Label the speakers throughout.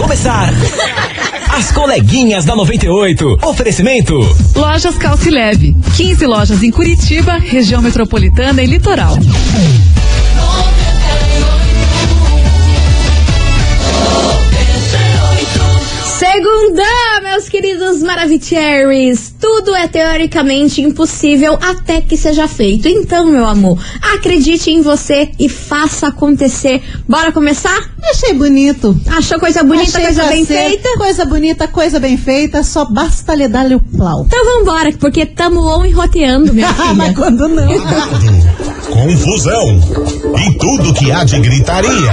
Speaker 1: começar. As coleguinhas da 98. Oferecimento.
Speaker 2: Lojas Calcileve. 15 lojas em Curitiba, região metropolitana e litoral.
Speaker 3: Segunda, meus queridos Maravicheries. Tudo é teoricamente impossível até que seja feito. Então, meu amor, acredite em você e faça acontecer. Bora começar?
Speaker 4: Achei bonito.
Speaker 3: Achou coisa bonita,
Speaker 4: Achei
Speaker 3: coisa bem
Speaker 4: ser
Speaker 3: feita?
Speaker 4: Coisa bonita, coisa bem feita, só basta lhe dar-lhe o plau.
Speaker 3: Então vambora, porque tamo on e roteando, minha
Speaker 4: Ah, mas
Speaker 3: filha.
Speaker 4: quando não?
Speaker 5: confusão e tudo que há de gritaria.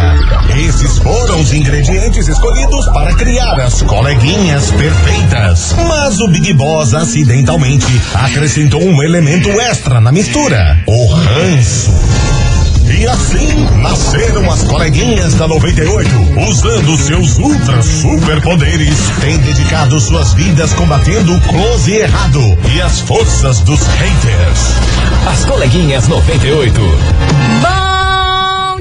Speaker 5: Esses foram os ingredientes escolhidos para criar as coleguinhas perfeitas. Mas o Big Boss acidentalmente acrescentou um elemento extra na mistura: o ranço. E assim nasceram as coleguinhas da 98, usando seus ultra superpoderes, têm dedicado suas vidas combatendo o close e errado e as forças dos haters.
Speaker 1: As coleguinhas 98.
Speaker 3: Bom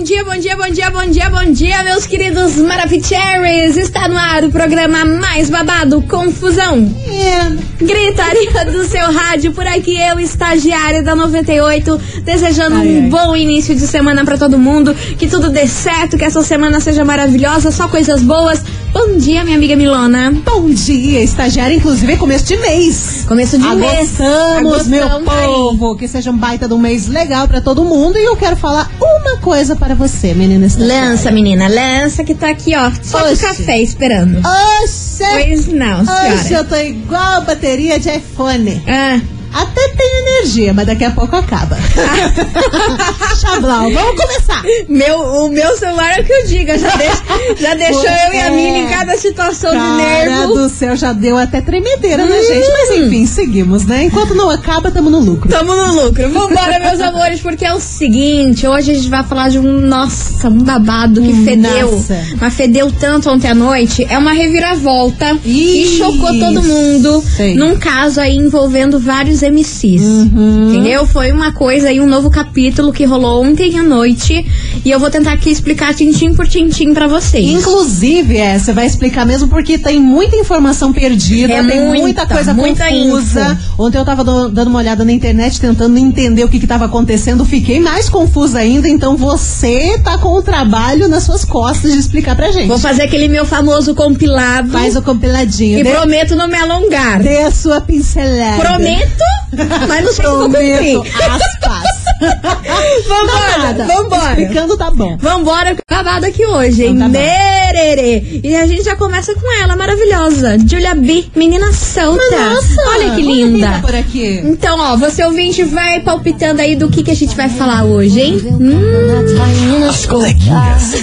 Speaker 3: dia, bom dia, bom dia, bom dia, bom dia, meus queridos Maravicheries. Está no ar o programa mais babado, Confusão.
Speaker 4: É,
Speaker 3: Gritaria do seu rádio, por aqui eu, estagiária da 98, desejando
Speaker 4: Ai,
Speaker 3: um
Speaker 4: ai.
Speaker 3: bom início de semana pra todo mundo, que tudo dê certo, que essa semana seja maravilhosa, só coisas boas. Bom dia, minha amiga Milona.
Speaker 4: bom dia, estagiária, inclusive é começo de mês.
Speaker 3: Começo de mês.
Speaker 4: Agostamos, meu
Speaker 3: aí.
Speaker 4: povo, que seja um baita de um mês legal pra todo mundo. E eu quero falar uma coisa para você, menina estagiária.
Speaker 3: Lança, menina, lança que tá aqui, ó, só com
Speaker 4: Oxe.
Speaker 3: café esperando.
Speaker 4: Oxe!
Speaker 3: Pois não,
Speaker 4: Hoje
Speaker 3: senhora.
Speaker 4: eu tô igual bateria de iPhone.
Speaker 3: Ah,
Speaker 4: Até tem energia, mas daqui a pouco acaba. Chablau, vamos começar.
Speaker 3: meu, o meu celular é o que eu diga, já, deixa, já deixou eu e a Mili em cada situação de
Speaker 4: Cara
Speaker 3: nervo.
Speaker 4: do céu, já deu até tremedeira na gente. Mas enfim, seguimos, né? Enquanto não acaba, tamo no lucro.
Speaker 3: Tamo no lucro. Vambora, meus amores, porque é o seguinte: hoje a gente vai falar de um, nossa, um babado que
Speaker 4: Hum,
Speaker 3: fedeu.
Speaker 4: nossa.
Speaker 3: Mas fedeu tanto ontem à noite. É uma reviravolta que
Speaker 4: Ih,
Speaker 3: chocou todo mundo
Speaker 4: sei.
Speaker 3: num caso aí envolvendo vários MCs.
Speaker 4: Uhum.
Speaker 3: Entendeu? Foi uma coisa aí, um novo capítulo que rolou ontem à noite. E eu vou tentar aqui explicar tintim por tintim pra vocês.
Speaker 4: Inclusive, é, você vai explicar mesmo porque tem muita informação perdida,
Speaker 3: É
Speaker 4: tem
Speaker 3: muita,
Speaker 4: muita, coisa
Speaker 3: muita
Speaker 4: confusa.
Speaker 3: info.
Speaker 4: Ontem eu tava do- dando uma olhada na internet tentando entender o que que tava acontecendo, fiquei mais confusa ainda, então você tá com o trabalho nas suas costas de explicar pra gente.
Speaker 3: Vou fazer aquele meu famoso compilado.
Speaker 4: Faz o compiladinho.
Speaker 3: E
Speaker 4: dê,
Speaker 3: prometo não me alongar.
Speaker 4: dê a sua pincelada.
Speaker 3: Prometo, mas não vou
Speaker 4: Prometo,
Speaker 3: cumprir.
Speaker 4: aspas.
Speaker 3: Vambora,
Speaker 4: Nada.
Speaker 3: vambora.
Speaker 4: Explicando tá bom.
Speaker 3: Vambora, que acabado aqui hoje, hein?
Speaker 4: Então tá.
Speaker 3: Mererê. E a gente já começa com ela, maravilhosa. Julia B, menina solta.
Speaker 4: Nossa,
Speaker 3: Olha que
Speaker 4: quem
Speaker 3: linda.
Speaker 4: tá por aqui.
Speaker 3: Então, ó, você ouvinte vai palpitando aí do que, que a gente vai falar hoje, hein? Hum,
Speaker 1: As coleguinhas.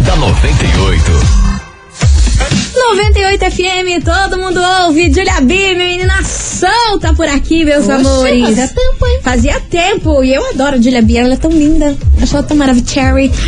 Speaker 1: da 98.
Speaker 3: 98 FM, todo mundo ouve. Julia B, menina solta por aqui, meus
Speaker 4: Oxe,
Speaker 3: amores.
Speaker 4: fazia tempo, hein?
Speaker 3: Fazia tempo. E eu adoro a Julia B, ela é tão linda. Acho ela tão maravilhosa.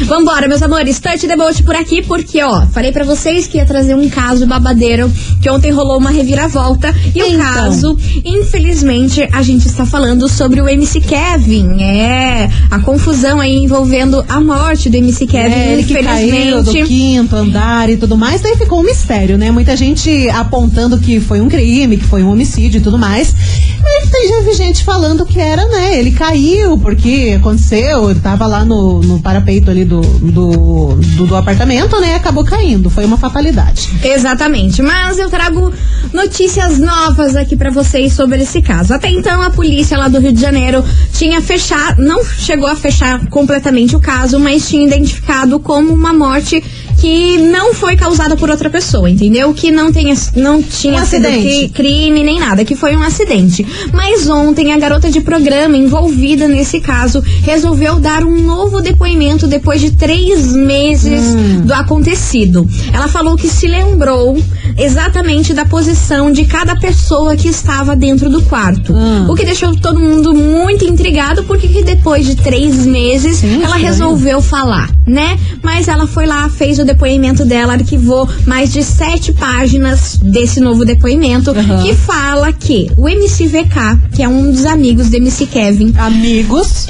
Speaker 3: Vambora, meus amores. Start the boat por aqui, porque, ó, falei pra vocês que ia trazer um caso babadeiro, que ontem rolou uma reviravolta. E o
Speaker 4: Então.
Speaker 3: caso, infelizmente, a gente está falando sobre o MC Kevin. É, a confusão aí envolvendo a morte do MC Kevin,
Speaker 4: É, ele que caiu do
Speaker 3: infelizmente.
Speaker 4: quinto andar e tudo mais, daí ficou um mistério, né? Muita gente apontando que foi um crime, que foi um homicídio e tudo mais. Mas tem já vi gente falando que era, né? Ele caiu porque aconteceu, ele tava lá no, no parapeito ali do, do, do, do apartamento, né? Acabou caindo, foi uma fatalidade.
Speaker 3: Exatamente, mas eu trago notícias novas aqui pra vocês sobre esse caso. Até então, a polícia lá do Rio de Janeiro tinha fechado, não chegou a fechar completamente o caso, mas tinha identificado como uma morte que não foi causada por outra pessoa, entendeu? Que não, tenha, não tinha
Speaker 4: Um
Speaker 3: sido
Speaker 4: acidente.
Speaker 3: cri- crime nem nada, que foi um acidente. Mas ontem a garota de programa envolvida nesse caso resolveu dar um novo depoimento depois de três meses do acontecido. Ela falou que se lembrou exatamente da posição de cada pessoa que estava dentro do quarto.
Speaker 4: Hum.
Speaker 3: O que deixou todo mundo muito intrigado, porque que depois de três meses
Speaker 4: Sim,
Speaker 3: ela resolveu falar, né? Mas ela foi lá, fez o depoimento dela, arquivou mais de sete páginas desse novo depoimento,
Speaker 4: Uhum.
Speaker 3: que fala que o MC Que é um dos amigos do MC Kevin,
Speaker 4: Amigos.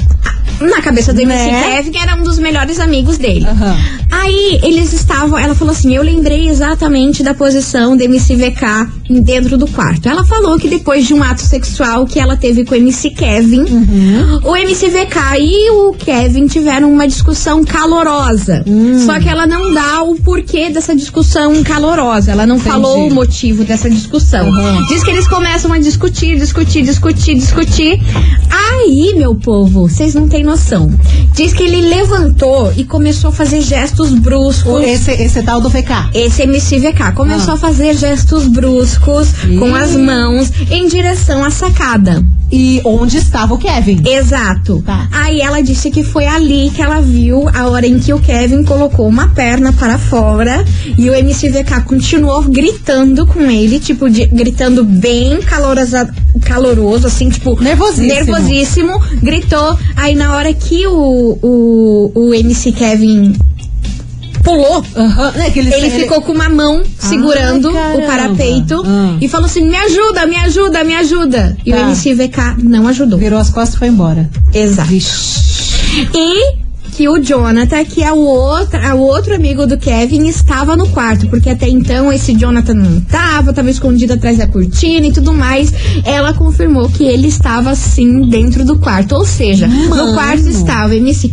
Speaker 3: Na cabeça do MC
Speaker 4: Né?
Speaker 3: Kevin era um dos melhores amigos dele.
Speaker 4: Aham.
Speaker 3: Aí eles estavam, ela falou assim: Eu lembrei exatamente da posição do MC VK dentro do quarto. Ela falou que depois de um ato sexual que ela teve com o MC Kevin,
Speaker 4: Uhum.
Speaker 3: o MC VK e o Kevin tiveram uma discussão calorosa.
Speaker 4: Hum.
Speaker 3: Só que ela não dá o porquê dessa discussão calorosa. Ela não falou o motivo dessa discussão.
Speaker 4: Uhum.
Speaker 3: Diz que eles começam a discutir, discutir, discutir, discutir. Aí, meu povo, vocês não têm noção. Diz que ele levantou e começou a fazer gestos bruscos.
Speaker 4: Esse, esse tal do VK.
Speaker 3: Esse MCVK começou
Speaker 4: Ah.
Speaker 3: a fazer gestos bruscos com as mãos em direção à sacada.
Speaker 4: E onde estava o Kevin?
Speaker 3: Exato.
Speaker 4: Tá.
Speaker 3: Aí ela disse que foi ali que ela viu a hora em que o Kevin colocou uma perna para fora e o MCVK continuou gritando com ele, tipo, de- gritando bem calorosa, caloroso, assim, tipo,
Speaker 4: Nervosíssimo.
Speaker 3: nervosíssimo. Gritou. Aí na hora que o, o, o MC Kevin pulou,
Speaker 4: Aham. É que ele,
Speaker 3: ele ficou com uma mão segurando
Speaker 4: caramba.
Speaker 3: o parapeito
Speaker 4: Ah.
Speaker 3: e falou assim: Me ajuda, me ajuda, me ajuda. E
Speaker 4: Tá.
Speaker 3: o MCVK não ajudou.
Speaker 4: Virou as costas e foi embora.
Speaker 3: Exato. E que o Jonathan, que é o outro, é o outro amigo do Kevin, estava no quarto, porque até então esse Jonathan não estava, estava escondido atrás da cortina e tudo mais. Ela confirmou que ele estava sim dentro do quarto, ou seja, no
Speaker 4: Mano.
Speaker 3: quarto estava MC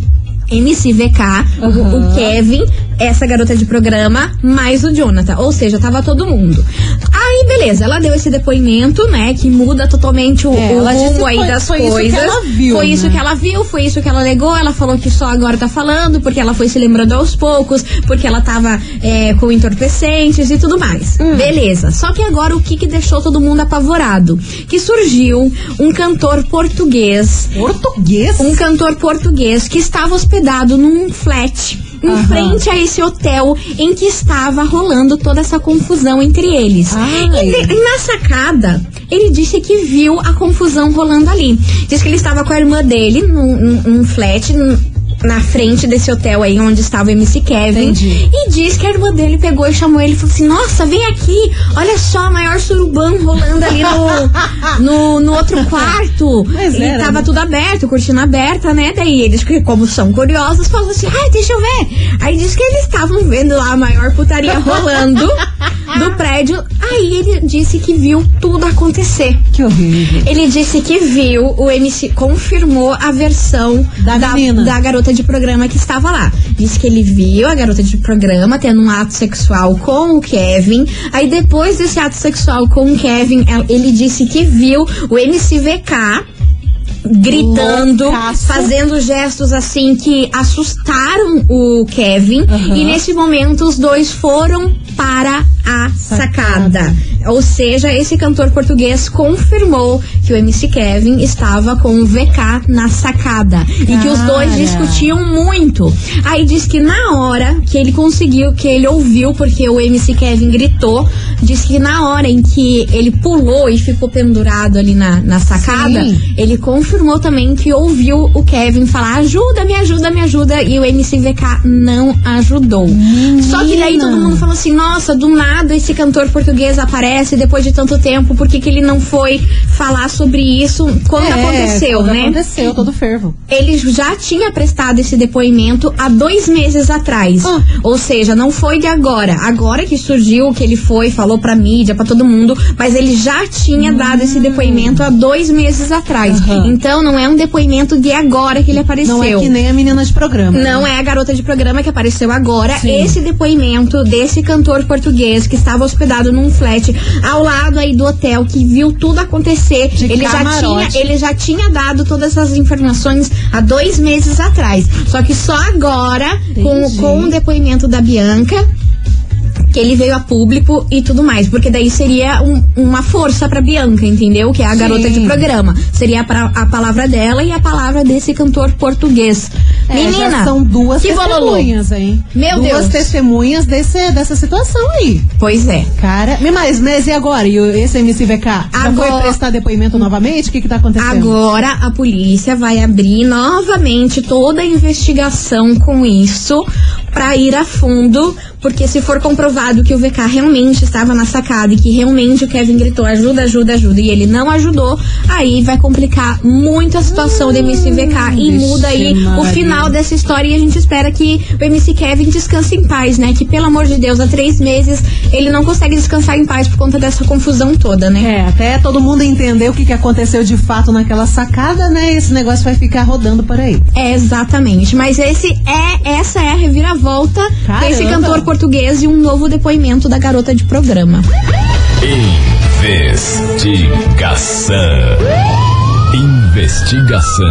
Speaker 3: MCVK, o,
Speaker 4: Aham.
Speaker 3: o Kevin, essa garota de programa, mais o Jonathan. Ou seja, tava todo mundo. Aí, beleza, ela deu esse depoimento, né? Que muda totalmente o,
Speaker 4: É,
Speaker 3: o rumo aí
Speaker 4: foi-
Speaker 3: das
Speaker 4: foi isso que
Speaker 3: coisas.
Speaker 4: ela viu,
Speaker 3: foi isso
Speaker 4: né?
Speaker 3: que ela viu, foi isso que ela alegou. Ela falou que só agora tá falando, porque ela foi se lembrando aos poucos, porque ela tava é, com entorpecentes e tudo mais.
Speaker 4: Hum.
Speaker 3: Beleza. Só que agora o que que deixou todo mundo apavorado? Que surgiu um cantor português
Speaker 4: Português?
Speaker 3: um cantor português que estava hospedado num flat em
Speaker 4: Aham.
Speaker 3: frente a esse hotel em que estava rolando toda essa confusão entre eles.
Speaker 4: Ai.
Speaker 3: E, de- e na sacada, ele disse que viu a confusão rolando ali. Diz que ele estava com a irmã dele num, num- num flat. num- na frente desse hotel aí onde estava o MC Kevin.
Speaker 4: Entendi.
Speaker 3: E diz que a irmã dele pegou e chamou ele e falou assim: Nossa, vem aqui, olha só, a maior surubão rolando ali no, no, no outro quarto.
Speaker 4: Mas
Speaker 3: e
Speaker 4: era,
Speaker 3: tava
Speaker 4: né?
Speaker 3: tudo aberto, cortina aberta, né? Daí eles, como são curiosos, falam assim: ai, deixa eu ver. Aí diz que eles estavam vendo lá a maior putaria rolando do prédio. Aí ele disse que viu tudo acontecer.
Speaker 4: Que horrível.
Speaker 3: Ele disse que viu, o MC confirmou a versão
Speaker 4: Da menina.
Speaker 3: da garota de programa que estava lá. Disse que ele viu a garota de programa tendo um ato sexual com o Kevin. Aí depois desse ato sexual com o Kevin, el- ele disse que viu o MCVK gritando,
Speaker 4: Loucaço.
Speaker 3: fazendo gestos assim que assustaram o Kevin.
Speaker 4: Aham.
Speaker 3: E nesse momento os dois foram para a
Speaker 4: Sacada.
Speaker 3: Ou seja, esse cantor português confirmou que o MC Kevin estava com o VK na sacada. E que os dois discutiam muito. Aí diz que na hora que ele conseguiu, que ele ouviu, porque o MC Kevin gritou, diz que na hora em que ele pulou e ficou pendurado ali na, na sacada,
Speaker 4: Sim.
Speaker 3: ele confirmou também que ouviu o Kevin falar: ajuda, me ajuda, me ajuda. E o MC VK não ajudou. Só que daí todo mundo falou assim: nossa, do nada esse cantor português aparece depois de tanto tempo, por que, que ele não foi falar sobre isso quando
Speaker 4: É,
Speaker 3: aconteceu,
Speaker 4: quando
Speaker 3: né?
Speaker 4: Aconteceu, todo fervo.
Speaker 3: Ele já tinha prestado esse depoimento há dois meses atrás.
Speaker 4: Ah.
Speaker 3: Ou seja, não foi de agora. Agora que surgiu que ele foi, falou pra mídia, pra todo mundo, mas ele já tinha dado esse depoimento há dois meses atrás.
Speaker 4: Aham.
Speaker 3: Então não é um depoimento de agora que ele apareceu.
Speaker 4: Não é que nem a menina de programa.
Speaker 3: Não é a garota de programa que apareceu agora.
Speaker 4: Sim.
Speaker 3: Esse depoimento desse cantor português que estava hospedado num flat ao lado aí do hotel, que viu tudo acontecer.
Speaker 4: De
Speaker 3: ele já,
Speaker 4: camarote.
Speaker 3: tinha, ele já tinha dado todas essas informações há dois meses atrás. Só que só agora, com,
Speaker 4: Entendi.
Speaker 3: com o depoimento da Bianca, que ele veio a público e tudo mais, porque daí seria um- uma força pra Bianca, entendeu? Que é a
Speaker 4: Sim.
Speaker 3: garota de programa. Seria a, a palavra dela e a palavra desse cantor português.
Speaker 4: É,
Speaker 3: Menina,
Speaker 4: são duas
Speaker 3: que bololô.
Speaker 4: testemunhas, hein?
Speaker 3: Meu
Speaker 4: duas
Speaker 3: Deus.
Speaker 4: testemunhas desse, dessa situação aí.
Speaker 3: Pois é.
Speaker 4: Cara, mas, mas e agora? E esse MCVK?
Speaker 3: Agora-
Speaker 4: foi prestar depoimento novamente? O que que tá acontecendo?
Speaker 3: Agora a polícia vai abrir novamente toda a investigação com isso pra ir a fundo, porque se for comprovado que o VK realmente estava na sacada e que realmente o Kevin gritou ajuda, ajuda, ajuda e ele não ajudou, aí vai complicar muito a situação do MC VK e muda aí o
Speaker 4: Maria.
Speaker 3: final dessa história e a gente espera que o MC Kevin descanse em paz, né? Que pelo amor de Deus, há três meses ele não consegue descansar em paz por conta dessa confusão toda, né?
Speaker 4: É, até todo mundo entender o que, que aconteceu de fato naquela sacada, né? Esse negócio vai ficar rodando por aí.
Speaker 3: É, exatamente. Mas esse é, essa é a reviravolta
Speaker 4: Caramba.
Speaker 3: desse cantor português e um novo depoimento da garota de programa.
Speaker 1: Investigação. Investigação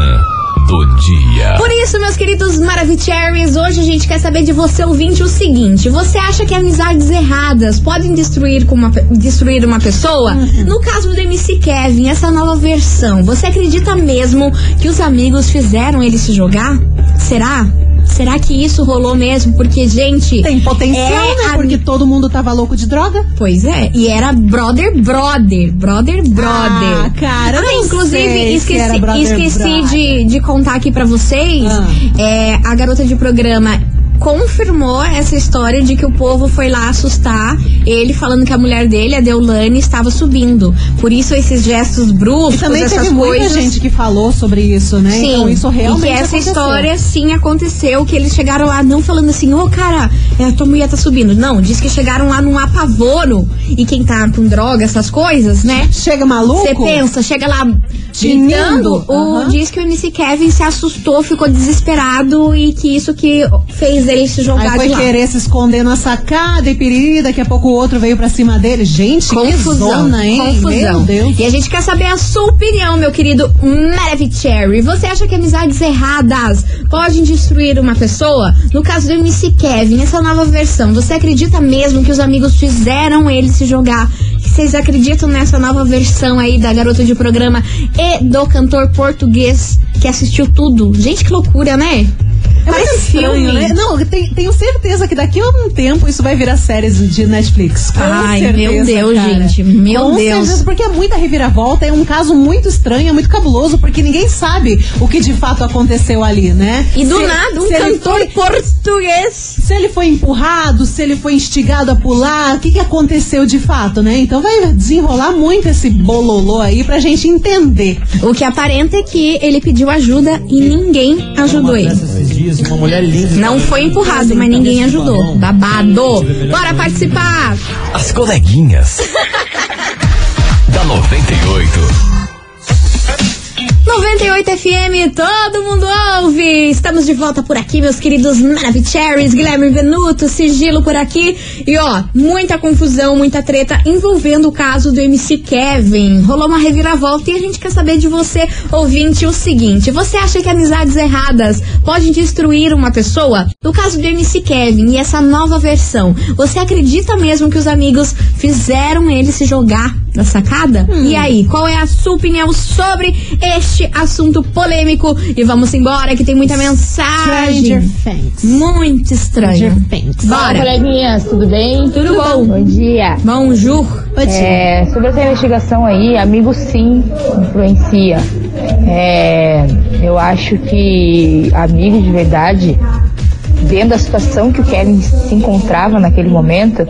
Speaker 1: do dia.
Speaker 3: Por isso, meus queridos Maravicheries, hoje a gente quer saber de você, ouvinte, o seguinte: você acha que amizades erradas podem destruir, com uma, destruir uma pessoa? No caso do MC Kevin, essa nova versão, você acredita mesmo que os amigos fizeram ele se jogar? Será? Será que isso rolou mesmo? Porque, gente.
Speaker 4: Tem potencial,
Speaker 3: é
Speaker 4: né?
Speaker 3: a-
Speaker 4: Porque todo mundo tava louco de droga.
Speaker 3: Pois é, e era brother, brother, brother, brother.
Speaker 4: Ah, cara,
Speaker 3: Ah, inclusive, esqueci,
Speaker 4: brother,
Speaker 3: esqueci
Speaker 4: brother.
Speaker 3: De, de contar aqui pra vocês,
Speaker 4: Ah.
Speaker 3: é, a garota de programa confirmou essa história de que o povo foi lá assustar ele falando que a mulher dele, a Deulane, estava subindo. Por isso esses gestos bruscos,
Speaker 4: E também
Speaker 3: essas
Speaker 4: teve muita
Speaker 3: coisas.
Speaker 4: gente que falou sobre isso, né?
Speaker 3: Sim,
Speaker 4: Então isso realmente
Speaker 3: e que essa
Speaker 4: aconteceu.
Speaker 3: história sim aconteceu, que eles chegaram lá não falando assim, ô cara, é, a tua mulher tá subindo. Não, diz que chegaram lá num apavoro. E quem tá com droga, essas coisas, né?
Speaker 4: Chega maluco?
Speaker 3: Você pensa, chega lá gritando, o,
Speaker 4: Aham.
Speaker 3: diz que o MC Kevin se assustou, ficou desesperado e que isso que fez ele se jogar
Speaker 4: Aí foi
Speaker 3: de
Speaker 4: querer se esconder na sacada e piriri, daqui a pouco o outro veio pra cima dele. Gente, que
Speaker 3: Confusão,
Speaker 4: zona, hein?
Speaker 3: confusão.
Speaker 4: Meu Deus.
Speaker 3: E a gente quer saber a sua opinião, meu querido Maravicherry. Você acha que amizades erradas podem destruir uma pessoa? No caso do MC Kevin, essa nova versão, você acredita mesmo que os amigos fizeram ele se jogar? Vocês acreditam nessa nova versão aí da garota de programa e do cantor português que assistiu tudo? Gente, que loucura, né?
Speaker 4: É muito
Speaker 3: Parece
Speaker 4: estranho,
Speaker 3: filme.
Speaker 4: né? Não, tem- tenho certeza que daqui a um tempo isso vai virar séries de Netflix. Com
Speaker 3: Ai,
Speaker 4: certeza,
Speaker 3: meu Deus,
Speaker 4: cara.
Speaker 3: gente, meu
Speaker 4: Com
Speaker 3: Deus.
Speaker 4: certeza, porque é muita reviravolta, é um caso muito estranho, é muito cabuloso, porque ninguém sabe o que de fato aconteceu ali, né?
Speaker 3: E do
Speaker 4: Se-
Speaker 3: nada, um
Speaker 4: se ele
Speaker 3: cantor
Speaker 4: foi-
Speaker 3: português
Speaker 4: se ele foi empurrado, se ele foi instigado a pular, o que, que aconteceu de fato, né? Então vai desenrolar muito esse bololô aí pra gente entender.
Speaker 3: O que aparenta é que ele pediu ajuda e ninguém ajudou ele.
Speaker 6: Dias, uma mulher linda.
Speaker 3: Não foi empurrado, mas ninguém ajudou. Babado. Bora participar!
Speaker 1: As coleguinhas. da 98.
Speaker 3: 98 FM, todo mundo ouve! Estamos de volta por aqui, meus queridos Maravicheries, Guilherme Venuto, Sigilo por aqui. E ó, muita confusão, muita treta envolvendo o caso do MC Kevin. Rolou uma reviravolta e a gente quer saber de você, ouvinte, o seguinte: você acha que amizades erradas podem destruir uma pessoa? No caso do MC Kevin e essa nova versão, você acredita mesmo que os amigos fizeram ele se jogar na sacada? E aí, qual é a sua opinião sobre este assunto polêmico? E vamos embora que tem muita mensagem.
Speaker 4: Stranger.
Speaker 3: Muito estranho.
Speaker 4: Stranger.
Speaker 7: Fala,
Speaker 3: Bora.
Speaker 7: coleguinhas, tudo bem?
Speaker 3: Tudo bom?
Speaker 7: Bom dia.
Speaker 3: Bonjour.
Speaker 4: Oi, tia.
Speaker 7: É, sobre essa investigação aí, amigo sim influencia. É, eu acho que amigo de verdade, dentro da situação que o Kevin se encontrava naquele momento,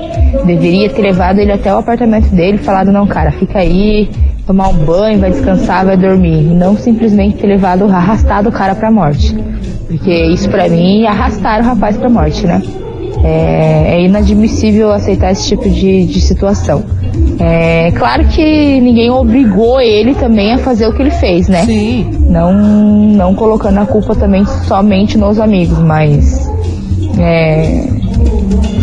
Speaker 7: deveria ter levado ele até o apartamento dele e falado, não, cara, fica aí, tomar um banho, vai descansar, vai dormir. E não simplesmente ter levado, arrastado o cara pra morte. Porque isso pra mim é arrastar o rapaz pra morte, né? É, é inadmissível aceitar esse tipo de, de situação. É claro que ninguém obrigou ele também a fazer o que ele fez, né?
Speaker 4: Sim.
Speaker 7: Não, não colocando a culpa também somente nos amigos, mas é,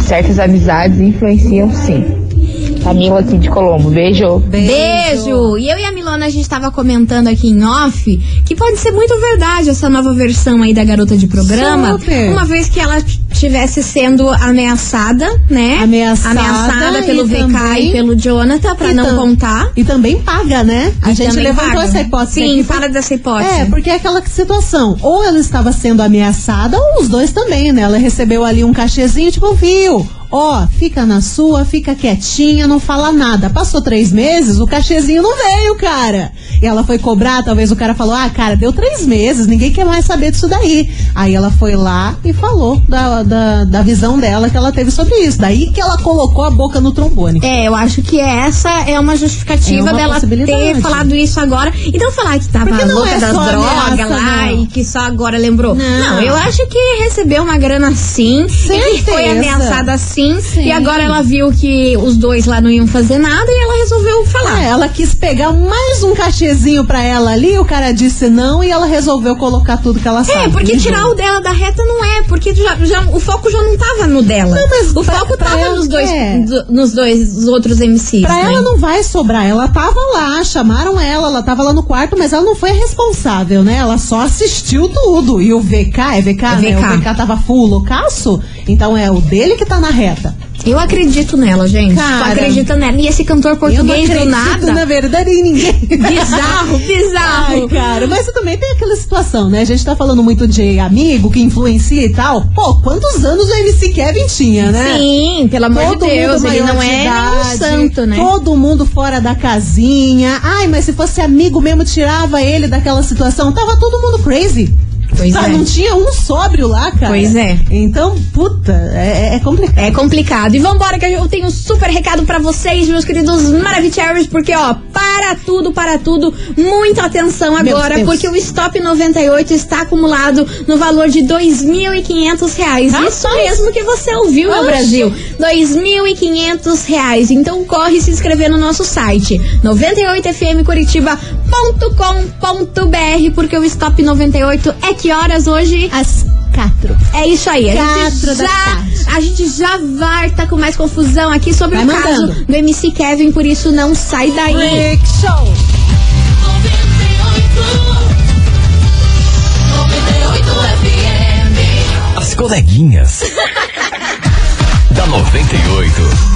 Speaker 7: certas amizades influenciam sim. Camila aqui de Colombo, beijo.
Speaker 3: Beijo! E eu e a Milona, a gente tava comentando aqui em off que pode ser muito verdade essa nova versão aí da garota de programa.
Speaker 4: Super.
Speaker 3: Uma vez que ela estivesse sendo ameaçada, né?
Speaker 4: Ameaçada
Speaker 3: Ameaçada pelo VK
Speaker 4: também-
Speaker 3: e pelo Jonathan, pra não
Speaker 4: tam-
Speaker 3: contar.
Speaker 4: E também paga, né? A
Speaker 3: E
Speaker 4: gente levantou
Speaker 3: paga.
Speaker 4: essa hipótese.
Speaker 3: Sim,
Speaker 4: aqui,
Speaker 3: fala dessa hipótese.
Speaker 4: É, porque é aquela situação. Ou ela estava sendo ameaçada, ou os dois também, né? Ela recebeu ali um cachezinho, tipo, viu? Ó, fica na sua, fica quietinha, não fala nada. Passou três meses, o cachezinho não veio, cara. E ela foi cobrar, talvez o cara falou, ah, cara, deu três meses, ninguém quer mais saber disso daí. Aí ela foi lá e falou da, da, da visão dela que ela teve sobre isso. Daí que ela colocou a boca no trombone.
Speaker 3: É, eu acho que essa é uma justificativa
Speaker 4: É uma
Speaker 3: dela ter falado isso agora. E não falar que tava
Speaker 4: não
Speaker 3: louca
Speaker 4: é
Speaker 3: das drogas lá
Speaker 4: não.
Speaker 3: e que só agora lembrou.
Speaker 4: Não.
Speaker 3: eu acho que recebeu uma grana sim. E que foi
Speaker 4: Certeza.
Speaker 3: ameaçada sim,
Speaker 4: Sim.
Speaker 3: E agora ela viu que os dois lá não iam fazer nada e ela resolveu falar.
Speaker 4: É, ela quis pegar mais um cachezinho pra ela ali, o cara disse não e ela resolveu colocar tudo que ela sabe.
Speaker 3: É, porque
Speaker 4: no
Speaker 3: tirar o dela da reta não é, porque já, já- o foco já não tava no dela.
Speaker 4: Não, mas
Speaker 3: o
Speaker 4: pra-
Speaker 3: foco
Speaker 4: pra
Speaker 3: tava
Speaker 4: ela
Speaker 3: nos dois,
Speaker 4: é.
Speaker 3: do- nos dois os outros MCs.
Speaker 4: Pra
Speaker 3: né?
Speaker 4: ela não vai sobrar, ela tava lá, chamaram ela, ela tava lá no quarto, mas ela não foi a responsável, né? Ela só assistiu tudo. E o VK, é VK,
Speaker 3: É
Speaker 4: né?
Speaker 3: VK.
Speaker 4: O VK tava full loucaço, então é o dele que tá na reta.
Speaker 3: Eu acredito nela, gente.
Speaker 4: Cara,
Speaker 3: tu acredita nela. E esse cantor
Speaker 4: Eu não
Speaker 3: português do
Speaker 4: acredito,
Speaker 3: nada.
Speaker 4: na verdade, em ninguém.
Speaker 3: Bizarro, bizarro.
Speaker 4: Ai, cara, mas também tem aquela situação, né? A gente tá falando muito de amigo que influencia e tal. Pô, quantos anos o MC Kevin tinha, né?
Speaker 3: Sim, pelo amor
Speaker 4: Todo
Speaker 3: de Deus,
Speaker 4: mundo
Speaker 3: ele não é
Speaker 4: idade,
Speaker 3: santo, né?
Speaker 4: Todo mundo fora da casinha. Ai, mas se fosse amigo mesmo, tirava ele daquela situação. Tava todo mundo crazy.
Speaker 3: Pois
Speaker 4: Tá,
Speaker 3: é.
Speaker 4: Não tinha um sóbrio lá, cara.
Speaker 3: Pois é.
Speaker 4: Então, puta, é, é complicado.
Speaker 3: É complicado. E vambora que eu tenho um super recado pra vocês, meus queridos Maravicheries, porque ó, para tudo, para tudo, muita atenção agora, porque o Stop 98 está acumulado no valor de 2.500 reais. Isso mesmo que você ouviu, meu. Brasil. 2.500 reais. Então corre se inscrever no nosso site 98fmcuritiba.com.br, porque o Stop 98 é que horas hoje?
Speaker 4: As quatro.
Speaker 3: É isso aí. A gente,
Speaker 4: Quatro da
Speaker 3: já,
Speaker 4: tarde.
Speaker 3: a gente já vai tá com mais confusão aqui sobre
Speaker 4: Vai
Speaker 3: o
Speaker 4: mandando.
Speaker 3: caso do MC Kevin, por isso não sai daí.
Speaker 4: Show.
Speaker 1: As coleguinhas. da 98.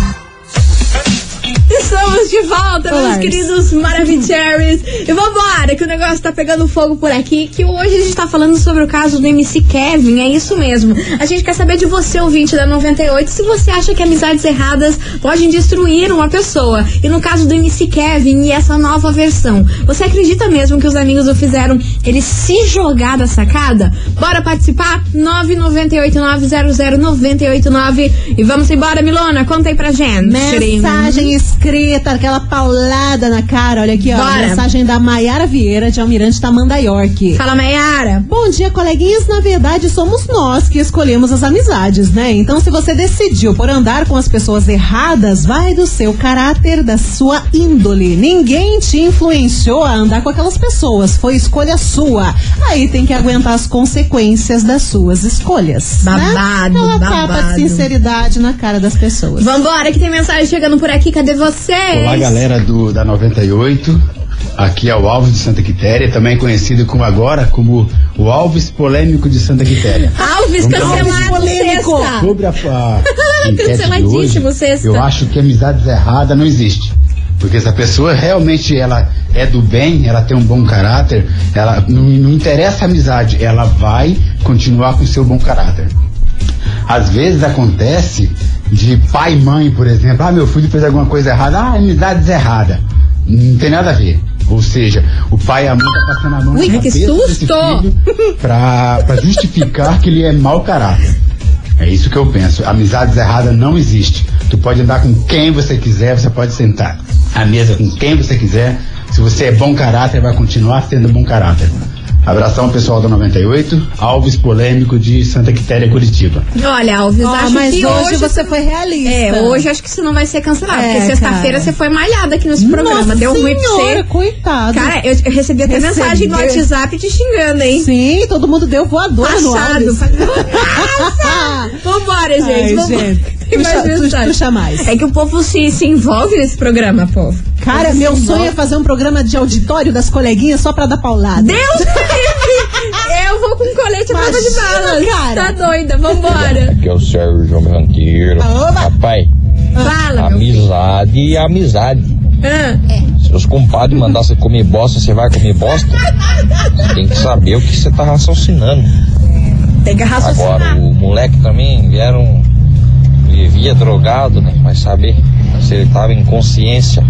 Speaker 3: Estamos de volta, meus
Speaker 4: Olá.
Speaker 3: queridos Maravicheries. E vambora, que o negócio tá pegando fogo por aqui. Que hoje a gente tá falando sobre o caso do MC Kevin. É isso mesmo. A gente quer saber de você, ouvinte da 98, se você acha que amizades erradas podem destruir uma pessoa. E no caso do MC Kevin e essa nova versão, você acredita mesmo que os amigos o fizeram ele se jogar da sacada? Bora participar? 998900989. E vamos embora, Milona. Conta aí pra gente.
Speaker 4: Mensagem escrita, aquela paulada na cara. Olha aqui, ó.
Speaker 3: Bora.
Speaker 4: Mensagem da Maiara Vieira, de Almirante Tamandaré.
Speaker 3: Fala, Maiara.
Speaker 4: Bom dia, coleguinhas. Na verdade, somos nós que escolhemos as amizades, né? Então, se você decidiu por andar com as pessoas erradas, vai do seu caráter, da sua índole. Ninguém te influenciou a andar com aquelas pessoas. Foi escolha sua. Aí tem que aguentar as consequências das suas escolhas.
Speaker 3: Babado,
Speaker 4: né? Aquela
Speaker 3: babado.
Speaker 4: de sinceridade na cara das pessoas.
Speaker 3: Vambora, que tem mensagem chegando por aqui. Cadê vocês?
Speaker 6: Olá, galera do da 98. Aqui é o Alves de Santa Quitéria, também conhecido como agora como o Alves polêmico de Santa Quitéria.
Speaker 3: Alves, cancelado
Speaker 4: polêmico.
Speaker 3: sexta.
Speaker 6: Sobre a, a
Speaker 3: Canceladíssimo,
Speaker 6: hoje,
Speaker 3: sexta.
Speaker 6: eu acho que amizades erradas não existe. Porque se a pessoa realmente ela é do bem, ela tem um bom caráter, ela não, não interessa a amizade, ela vai continuar com seu bom caráter. Às vezes acontece de pai e mãe, por exemplo, ah, meu filho fez alguma coisa errada, ah, amizades erradas. Não tem nada a ver. Ou seja, o pai e a mãe tá passando a mão
Speaker 3: Ui,
Speaker 6: na
Speaker 3: que susto!
Speaker 6: pra, pra justificar que ele é mau caráter. É isso que eu penso. Amizades erradas não existe. Tu pode andar com quem você quiser, você pode sentar à mesa com quem você quiser. Se você é bom caráter, vai continuar sendo bom caráter. Abração pessoal da 98, Alves Polêmico de Santa Quitéria, Curitiba.
Speaker 3: Olha, Alves,
Speaker 4: Ó,
Speaker 3: acho
Speaker 4: mas
Speaker 3: que
Speaker 4: hoje você foi realista.
Speaker 3: É, hoje acho que você não vai ser cancelado.
Speaker 4: É,
Speaker 3: porque sexta-feira você foi malhada aqui nesse programa.
Speaker 4: Nossa
Speaker 3: Deu ruim pra
Speaker 4: senhora,
Speaker 3: você.
Speaker 4: coitado.
Speaker 3: Cara, eu, eu recebi até
Speaker 4: Recebeu.
Speaker 3: mensagem no WhatsApp te xingando, hein?
Speaker 4: Sim, todo mundo deu voadora no
Speaker 3: Passado.
Speaker 4: Alves.
Speaker 3: Vambora, gente.
Speaker 4: Ai,
Speaker 3: vambora.
Speaker 4: gente.
Speaker 3: Mais
Speaker 4: Puxa- mais.
Speaker 3: É que o povo se, se envolve nesse programa, povo.
Speaker 4: Cara, meu sonho é fazer um programa de auditório das coleguinhas só pra dar paulada.
Speaker 3: Deus! Eu vou com colete à prova de balas.
Speaker 4: cara.
Speaker 3: Tá doida, vambora.
Speaker 8: Aqui é o Sérgio Ranqueiro.
Speaker 4: Oba.
Speaker 8: Rapaz,
Speaker 3: Fala,
Speaker 8: amizade é amizade.
Speaker 3: Ah,
Speaker 8: Se os compadres mandassem comer bosta, você vai comer bosta? Você tem que saber o que você tá raciocinando.
Speaker 3: tem que raciocinar.
Speaker 8: Agora, o moleque também vieram, vivia drogado, né? Vai saber se ele tava em consciência.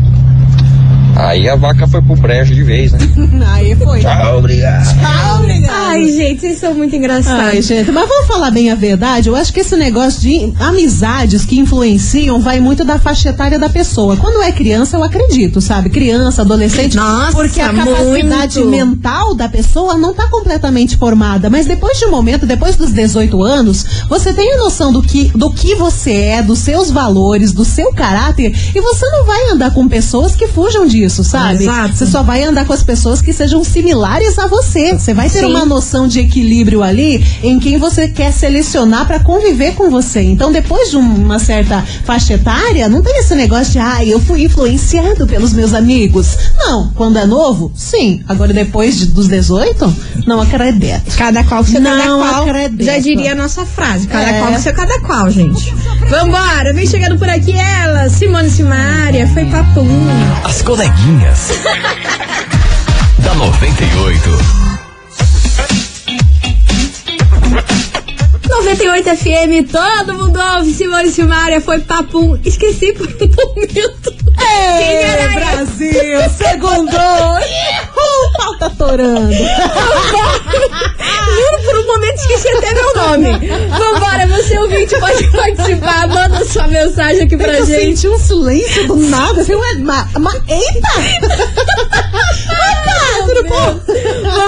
Speaker 8: Aí a vaca foi pro brejo de vez, né?
Speaker 4: Aí foi.
Speaker 8: Tchau, obrigado.
Speaker 4: Tchau, obrigado.
Speaker 3: Ai, gente, vocês são muito engraçados.
Speaker 4: Ai, gente, mas vamos falar bem a verdade? Eu acho que esse negócio de amizades que influenciam vai muito da faixa etária da pessoa. Quando é criança, eu acredito, sabe? Criança, adolescente.
Speaker 3: Nossa,
Speaker 4: porque a capacidade
Speaker 3: muito.
Speaker 4: mental da pessoa não tá completamente formada. Mas depois de um momento, depois dos 18 anos, você tem a noção do que, do que você é, dos seus valores, do seu caráter, e você não vai andar com pessoas que fujam disso, sabe?
Speaker 3: Exato.
Speaker 4: Você só vai andar com as pessoas que sejam similares a você. Você vai ter
Speaker 3: Sim.
Speaker 4: uma noção de equilíbrio ali em quem você quer selecionar pra conviver com você. Então, depois de uma certa faixa etária, não tem esse negócio de, ah, eu fui influenciado pelos meus amigos. Não, quando é novo, sim. Agora, depois de- dos 18, não acredito.
Speaker 3: Cada qual com seu cada
Speaker 4: Não
Speaker 3: qual.
Speaker 4: acredito.
Speaker 3: Já diria a nossa frase. Cada
Speaker 4: É.
Speaker 3: qual seu cada qual, gente. Vambora, vem chegando por aqui ela, Simone Simaria, foi papum.
Speaker 1: As coleguinhas. da 98.
Speaker 3: 98 FM, todo mundo ouve, Simone Simaria, foi papum. Esqueci por um momento. Quem era
Speaker 4: É,
Speaker 3: eu?
Speaker 4: Brasil, segundou. Ih, o pau tá torando.
Speaker 3: Juro, por um momento esqueci até meu nome. Vambora, você ouvinte pode participar, manda sua mensagem aqui pra
Speaker 4: Eu
Speaker 3: gente.
Speaker 4: senti um silêncio do nada. Assim, ué, ma, ma, eita! Opa, tudo bom?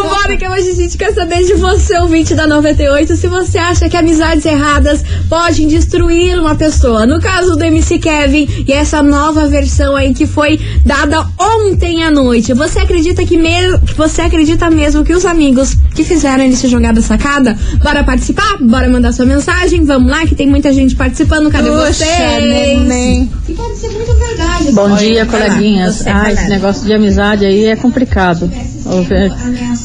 Speaker 3: Vambora, que hoje a gente quer saber de você, ouvinte da 98, se você acha que amizades erradas podem destruir uma pessoa. No caso do MC Kevin e essa nova versão aí que foi dada ontem à noite. Você acredita que mesmo você acredita mesmo que os amigos que fizeram ele se jogar da sacada? Bora participar? Bora mandar sua mensagem? Vamos lá, que tem muita gente participando. Cadê
Speaker 4: Puxa,
Speaker 3: vocês?
Speaker 4: neném.
Speaker 3: E pode ser muito verdade.
Speaker 9: Bom dia, coleguinhas. Ah, esse negócio de amizade aí é complicado.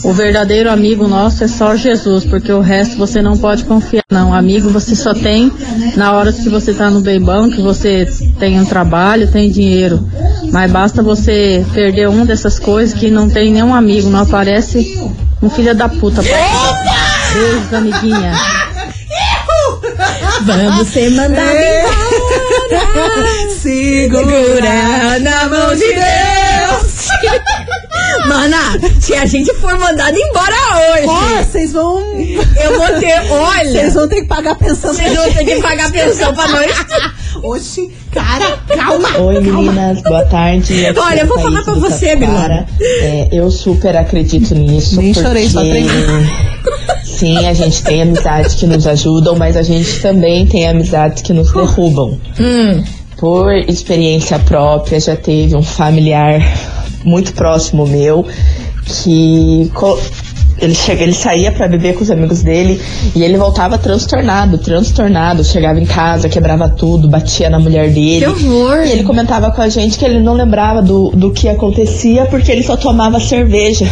Speaker 9: O, ver- o verdadeiro amigo nosso é só Jesus, porque o resto você não pode confiar. Não, amigo você só tem na hora que você tá no bem bom, que você tem um trabalho, tem dinheiro. Mas basta você perder um dessas coisas que não tem nenhum amigo, não aparece um filho da puta. Beijos, amiguinha.
Speaker 3: Vamos ser mandados embora.
Speaker 4: Segura.
Speaker 3: na mão de Deus. Mana, se a gente for mandado embora
Speaker 4: Ó,
Speaker 3: hoje,
Speaker 4: vocês vão.
Speaker 3: eu vou ter. Olha,
Speaker 4: Vocês vão ter que pagar pensão.
Speaker 3: vocês vão ter que pagar pensão pra nós.
Speaker 4: Oxi, cara, calma.
Speaker 10: Oi meninas, boa tarde. Aqui
Speaker 3: Olha, eu vou falar pra você,
Speaker 10: Tatuapara. É, eu super acredito nisso.
Speaker 4: Nem
Speaker 10: porque...
Speaker 4: chorei, só.
Speaker 10: Sim, a gente tem amizades que nos ajudam, mas a gente também tem amizades que nos derrubam.
Speaker 3: Hum,
Speaker 10: Por experiência própria, já teve um familiar muito próximo meu que ele chega, ele saía pra beber com os amigos dele e ele voltava transtornado, transtornado, chegava em casa, quebrava tudo, batia na mulher dele.
Speaker 3: Que horror!
Speaker 10: E ele comentava com a gente que ele não lembrava do, do que acontecia porque ele só tomava cerveja.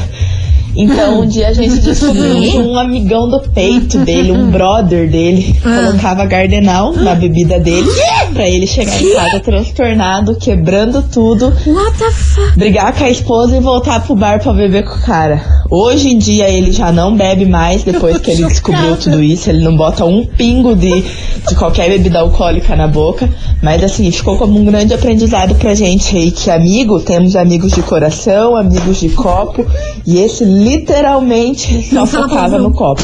Speaker 10: Então, um dia a gente descobriu que um amigão do peito dele, um brother dele, colocava gardenal na bebida dele pra ele chegar em casa transtornado, quebrando tudo,
Speaker 3: what the fuck?
Speaker 10: brigar com a esposa e voltar pro bar pra beber com o cara. Hoje em dia ele já não bebe mais depois que ele descobriu tudo isso. Ele não bota um pingo de, de qualquer bebida alcoólica na boca. Mas assim, ficou como um grande aprendizado pra gente aí que amigo, temos amigos de coração, amigos de copo. E esse literalmente só
Speaker 3: Não
Speaker 10: focava no copo.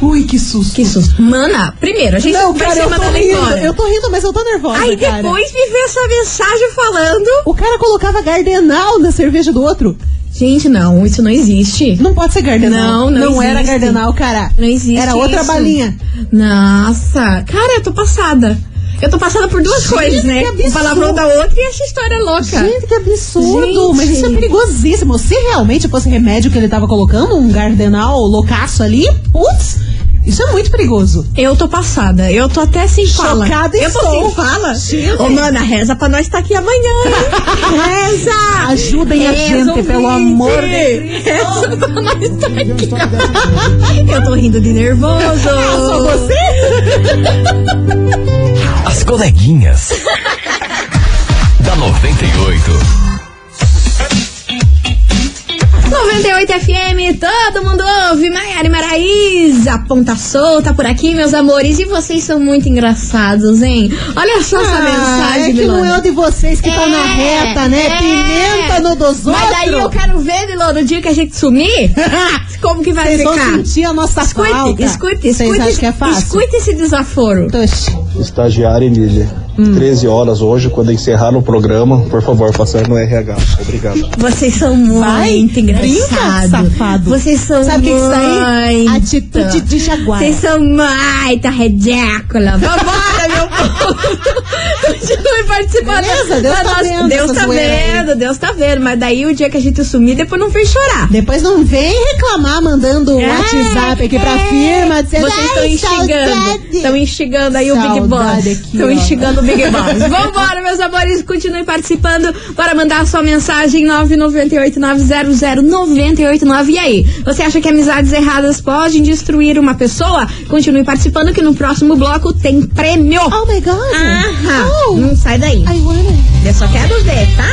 Speaker 4: Ui, que susto.
Speaker 3: Que susto. Mana, primeiro, a gente
Speaker 4: Não,
Speaker 3: vai
Speaker 4: cara, tô
Speaker 3: mandado
Speaker 4: rindo. Eu tô rindo, mas eu tô nervosa.
Speaker 3: Aí
Speaker 4: cara.
Speaker 3: depois me vê essa mensagem falando.
Speaker 4: O cara colocava gardenal na cerveja do outro.
Speaker 3: Gente, não, isso não existe.
Speaker 4: Não pode ser gardenal.
Speaker 3: Não, não
Speaker 4: Não era gardenal, cara.
Speaker 3: Não existe.
Speaker 4: Era outra
Speaker 3: isso.
Speaker 4: balinha.
Speaker 3: Nossa, cara, eu tô passada. Eu tô passada por duas
Speaker 4: Gente,
Speaker 3: coisas, né? Um palavrão da outra e essa história louca.
Speaker 4: Gente, que absurdo.
Speaker 3: Gente.
Speaker 4: Mas isso é perigosíssimo. Se realmente fosse remédio que ele tava colocando, um gardenal loucaço ali, putz, isso é muito perigoso.
Speaker 3: Eu tô passada. Eu tô até sem fala.
Speaker 4: Chocada
Speaker 3: Eu tô sem fala. Ô, mana, reza pra nós estar aqui amanhã. hein? reza.
Speaker 4: Ajudem a gente, pelo amor de
Speaker 3: Reza pra nós estar aqui. Eu tô rindo de nervoso.
Speaker 4: Só você?
Speaker 1: As coleguinhas. da 98.
Speaker 3: 98 FM, todo mundo ouve. Maiara e Maraísa, ponta solta por aqui, meus amores. E vocês são muito engraçados, hein? Olha só essa
Speaker 4: Ah,
Speaker 3: mensagem,
Speaker 4: é que não
Speaker 3: Milona.
Speaker 4: é o de vocês que tá na reta, né?
Speaker 3: é.
Speaker 4: Pimenta no dos outros.
Speaker 3: Mas daí eu quero ver, Milona, no dia que a gente sumir, como que vai
Speaker 4: Vocês vão
Speaker 3: ficar.
Speaker 4: sentir a nossa
Speaker 3: Escute,
Speaker 4: falta.
Speaker 3: escute,
Speaker 4: Vocês
Speaker 3: escute.
Speaker 4: acham que é fácil?
Speaker 3: Escute esse desaforo.
Speaker 4: Oxi.
Speaker 11: Estagiária Emília. 13 horas hoje, quando encerrar o programa, por favor, passar no RH. Obrigado.
Speaker 3: Vocês são muito
Speaker 4: Vai,
Speaker 3: engraçados.
Speaker 4: safado.
Speaker 3: Vocês são
Speaker 4: Sabe o que que isso aí?
Speaker 3: muito-
Speaker 4: Atitude de jaguar.
Speaker 3: Vocês são muito ridícula. Vambora. Continue participando.
Speaker 4: Beleza, Deus tá
Speaker 3: nossa-
Speaker 4: vendo
Speaker 3: Deus tá vendo, Deus tá vendo. Mas daí o dia que a gente sumir, depois não vem chorar.
Speaker 4: Depois não vem reclamar mandando
Speaker 3: É,
Speaker 4: WhatsApp aqui pra
Speaker 3: é.
Speaker 4: firma dizendo
Speaker 3: Vocês estão
Speaker 4: "Ai,
Speaker 3: instigando.
Speaker 4: saudade."
Speaker 3: Estão instigando aí o Big
Speaker 4: Saudade
Speaker 3: Boss. Estão instigando o Big Boss. Vambora, meus amores. Continue participando para mandar sua mensagem 998-900-989. E aí? Você acha que amizades erradas podem destruir uma pessoa? Continue participando que no próximo bloco tem prêmio.
Speaker 4: Oh my god.
Speaker 3: Aham.
Speaker 4: Oh.
Speaker 3: Não sai daí. Eu só quero ver, tá?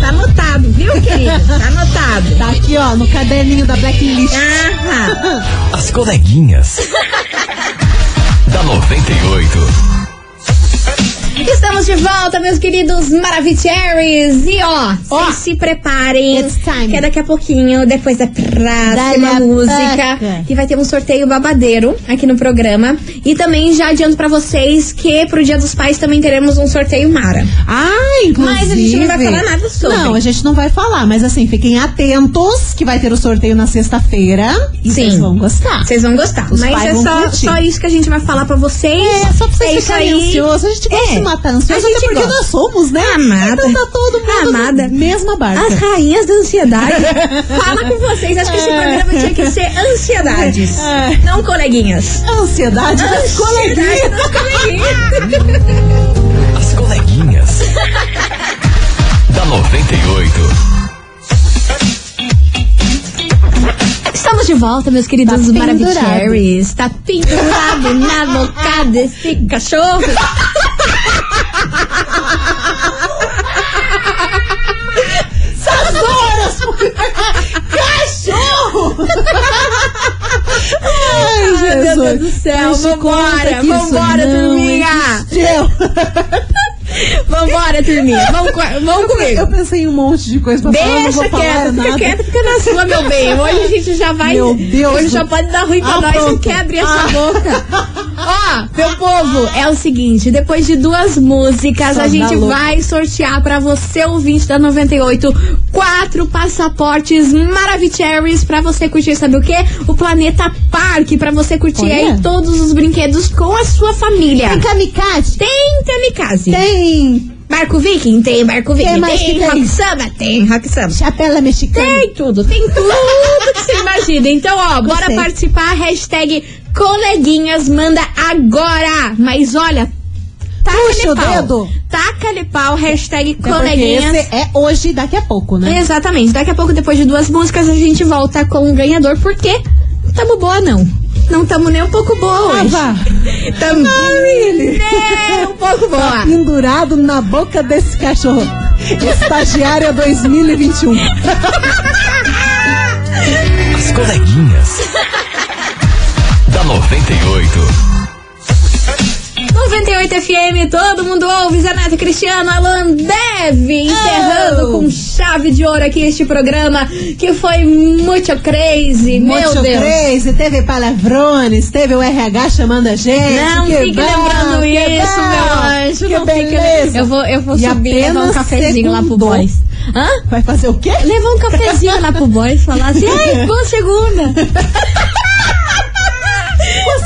Speaker 3: Tá anotado, viu, querido? Tá anotado.
Speaker 4: Tá aqui, ó, no caderninho da Blacklist.
Speaker 3: Aham.
Speaker 1: As coleguinhas. da 98.
Speaker 3: Estamos de volta, meus queridos Maravicheries. E ó,
Speaker 4: Ó,
Speaker 3: se preparem. Que é daqui a pouquinho, depois da próxima música,
Speaker 4: paca.
Speaker 3: que vai ter um sorteio babadeiro aqui no programa. E também já adianto pra vocês que pro Dia dos Pais também teremos um sorteio Mara.
Speaker 4: Ah, inclusive.
Speaker 3: Mas a gente não vai falar nada sobre.
Speaker 4: Não, a gente não vai falar, mas assim, fiquem atentos que vai ter o sorteio na sexta-feira. E vocês vão gostar.
Speaker 3: Vocês vão gostar.
Speaker 4: Os
Speaker 3: Mas é só, só isso que a gente vai falar pra vocês.
Speaker 4: É, só pra vocês
Speaker 3: é
Speaker 4: ficarem ansiosos. A gente gosta
Speaker 3: É.
Speaker 4: matar ansioso,
Speaker 3: A
Speaker 4: até
Speaker 3: gente
Speaker 4: porque
Speaker 3: gosta.
Speaker 4: nós somos, né?
Speaker 3: Amada.
Speaker 4: Então tá todo mundo
Speaker 3: Amada.
Speaker 4: mesma barca.
Speaker 3: As rainhas da ansiedade. Fala com vocês. Acho que esse programa tinha que ser ansiedades.
Speaker 4: É.
Speaker 3: Não coleguinhas.
Speaker 4: Ansiedade das
Speaker 3: Ansiedade
Speaker 4: coleguinhas.
Speaker 3: das coleguinhas.
Speaker 1: As coleguinhas. da 98.
Speaker 3: Estamos de volta, meus queridos
Speaker 4: Tá
Speaker 3: Maravicheries. Tá pendurado na boca desse cachorro.
Speaker 4: Ai,
Speaker 3: meu Deus do céu. Vambora, vambora,
Speaker 4: não
Speaker 3: turminha. Vambora, turminha. Vamos, vamos comigo.
Speaker 4: Eu pensei em um monte de coisa pra falar, não
Speaker 3: Deixa
Speaker 4: falar
Speaker 3: quieto, fica quieto, fica na sua, meu bem. Hoje a gente já vai.
Speaker 4: Meu Deus
Speaker 3: Hoje já pode dar ruim pra
Speaker 4: Ah,
Speaker 3: nós
Speaker 4: pronto.
Speaker 3: quer abrir essa
Speaker 4: Ah.
Speaker 3: boca. Ó, meu povo, é o seguinte: depois de duas músicas,
Speaker 4: Só
Speaker 3: a gente vai sortear pra você, ouvinte da 98, quatro passaportes Maravicheries pra você curtir, sabe o quê? O Planeta Parque, pra você curtir
Speaker 4: Olha.
Speaker 3: aí todos os brinquedos com a sua família.
Speaker 4: Tem kamikaze?
Speaker 3: Tem kamikaze.
Speaker 4: Tem
Speaker 3: Barco Viking? Tem barco Viking.
Speaker 4: Tem mais que tem?
Speaker 3: rock samba? Tem rock samba.
Speaker 4: chapela mexicana?
Speaker 3: Tem tudo, tem tudo que você imagina. Então, ó, bora
Speaker 4: Gostei.
Speaker 3: participar. Hashtag coleguinhas, manda agora. Mas olha,
Speaker 4: Puxa o
Speaker 3: pau.
Speaker 4: dedo.
Speaker 3: Taca-lhe pau, hashtag
Speaker 4: É
Speaker 3: coleguinhas.
Speaker 4: esse é hoje, daqui a pouco, né?
Speaker 3: Exatamente. Daqui a pouco, depois de duas músicas, a gente volta com o ganhador. Porque não tamo boa, não. Não tamo nem um pouco boa
Speaker 4: Ah,
Speaker 3: hoje.
Speaker 4: vá.
Speaker 3: Tamo nem um pouco boa.
Speaker 4: Pendurado na boca desse cachorro. Estagiária 2021.
Speaker 1: As coleguinhas. da 98.
Speaker 3: 98 FM, todo mundo ouve, Zanata Cristiano, Alan Deve, encerrando
Speaker 4: Oh.
Speaker 3: com chave de ouro aqui este programa, que foi muito crazy, meu
Speaker 4: Muito
Speaker 3: Deus.
Speaker 4: crazy, teve palavrões, teve o RH chamando a gente.
Speaker 3: Não
Speaker 4: que
Speaker 3: fique
Speaker 4: bom,
Speaker 3: lembrando
Speaker 4: que
Speaker 3: isso,
Speaker 4: bom,
Speaker 3: meu anjo.
Speaker 4: Que
Speaker 3: não fique-
Speaker 4: beleza.
Speaker 3: Eu vou, eu vou
Speaker 4: E
Speaker 3: subir e levar um cafezinho lá pro boys. Hã?
Speaker 4: Vai fazer o quê?
Speaker 3: Levar um cafezinho lá pro boys, falar assim, ai, boa segunda.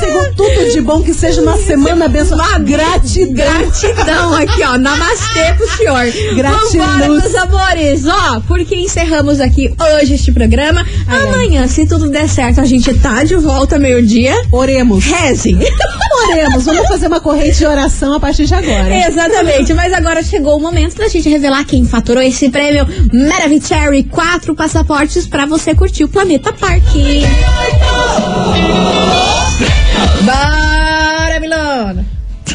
Speaker 4: Consigo tudo de bom, que seja uma semana abençoada. Gratidão.
Speaker 3: Gratidão aqui, ó. Namastê pro senhor.
Speaker 4: Gratiluz.
Speaker 3: Vambora, meus amores. Ó, porque encerramos aqui hoje este programa. Amanhã, se tudo der certo, a gente tá de volta meio-dia.
Speaker 4: Oremos.
Speaker 3: Rezem.
Speaker 4: Oremos. Vamos fazer uma corrente de oração a partir de agora.
Speaker 3: Exatamente, mas agora chegou o momento da gente revelar quem faturou esse prêmio Maravicherry, quatro passaportes pra você curtir o Planeta Parque. Bora, Milona!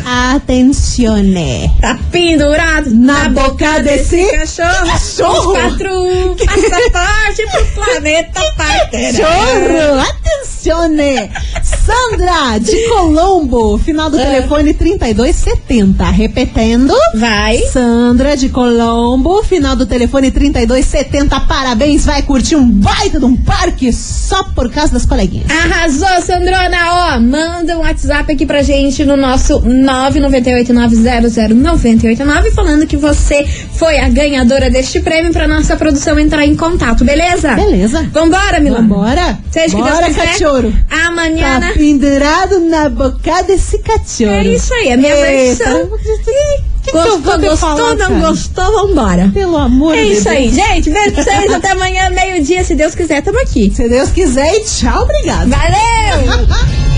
Speaker 4: Atencione.
Speaker 3: Tá pendurado
Speaker 4: Na boca desse
Speaker 3: cachorro.
Speaker 4: cachorro.
Speaker 3: Quatro passaporte pro planeta Parteira.
Speaker 4: Chorro! Atencione! Sandra, de Colombo, final do
Speaker 3: Ah.
Speaker 4: telefone 3270. Repetendo.
Speaker 3: Vai.
Speaker 4: Sandra de Colombo, final do telefone 3270. Parabéns, vai curtir um baita de um parque só por causa das coleguinhas.
Speaker 3: Arrasou, Sandrona! Ó, manda um WhatsApp aqui pra gente no nosso 998900989 falando que você foi a ganhadora deste prêmio pra nossa produção entrar em contato, beleza?
Speaker 4: Beleza.
Speaker 3: Vambora, Milana?
Speaker 4: Vambora?
Speaker 3: Seja que
Speaker 4: Bora,
Speaker 3: Deus quiser.
Speaker 4: cachorro.
Speaker 3: Amanhã.
Speaker 4: Tá pendurado na boca desse cachorro.
Speaker 3: É isso aí, a minha
Speaker 4: Eita.
Speaker 3: versão.
Speaker 4: que
Speaker 3: Gostou,
Speaker 4: te
Speaker 3: gostou,
Speaker 4: falar,
Speaker 3: não
Speaker 4: cara?
Speaker 3: gostou, vambora.
Speaker 4: Pelo amor
Speaker 3: É
Speaker 4: de
Speaker 3: isso
Speaker 4: Deus.
Speaker 3: aí, gente. Beijo pra vocês. Até amanhã, meio-dia, se Deus quiser, tamo aqui.
Speaker 4: Se Deus quiser e tchau, obrigado.
Speaker 3: Valeu!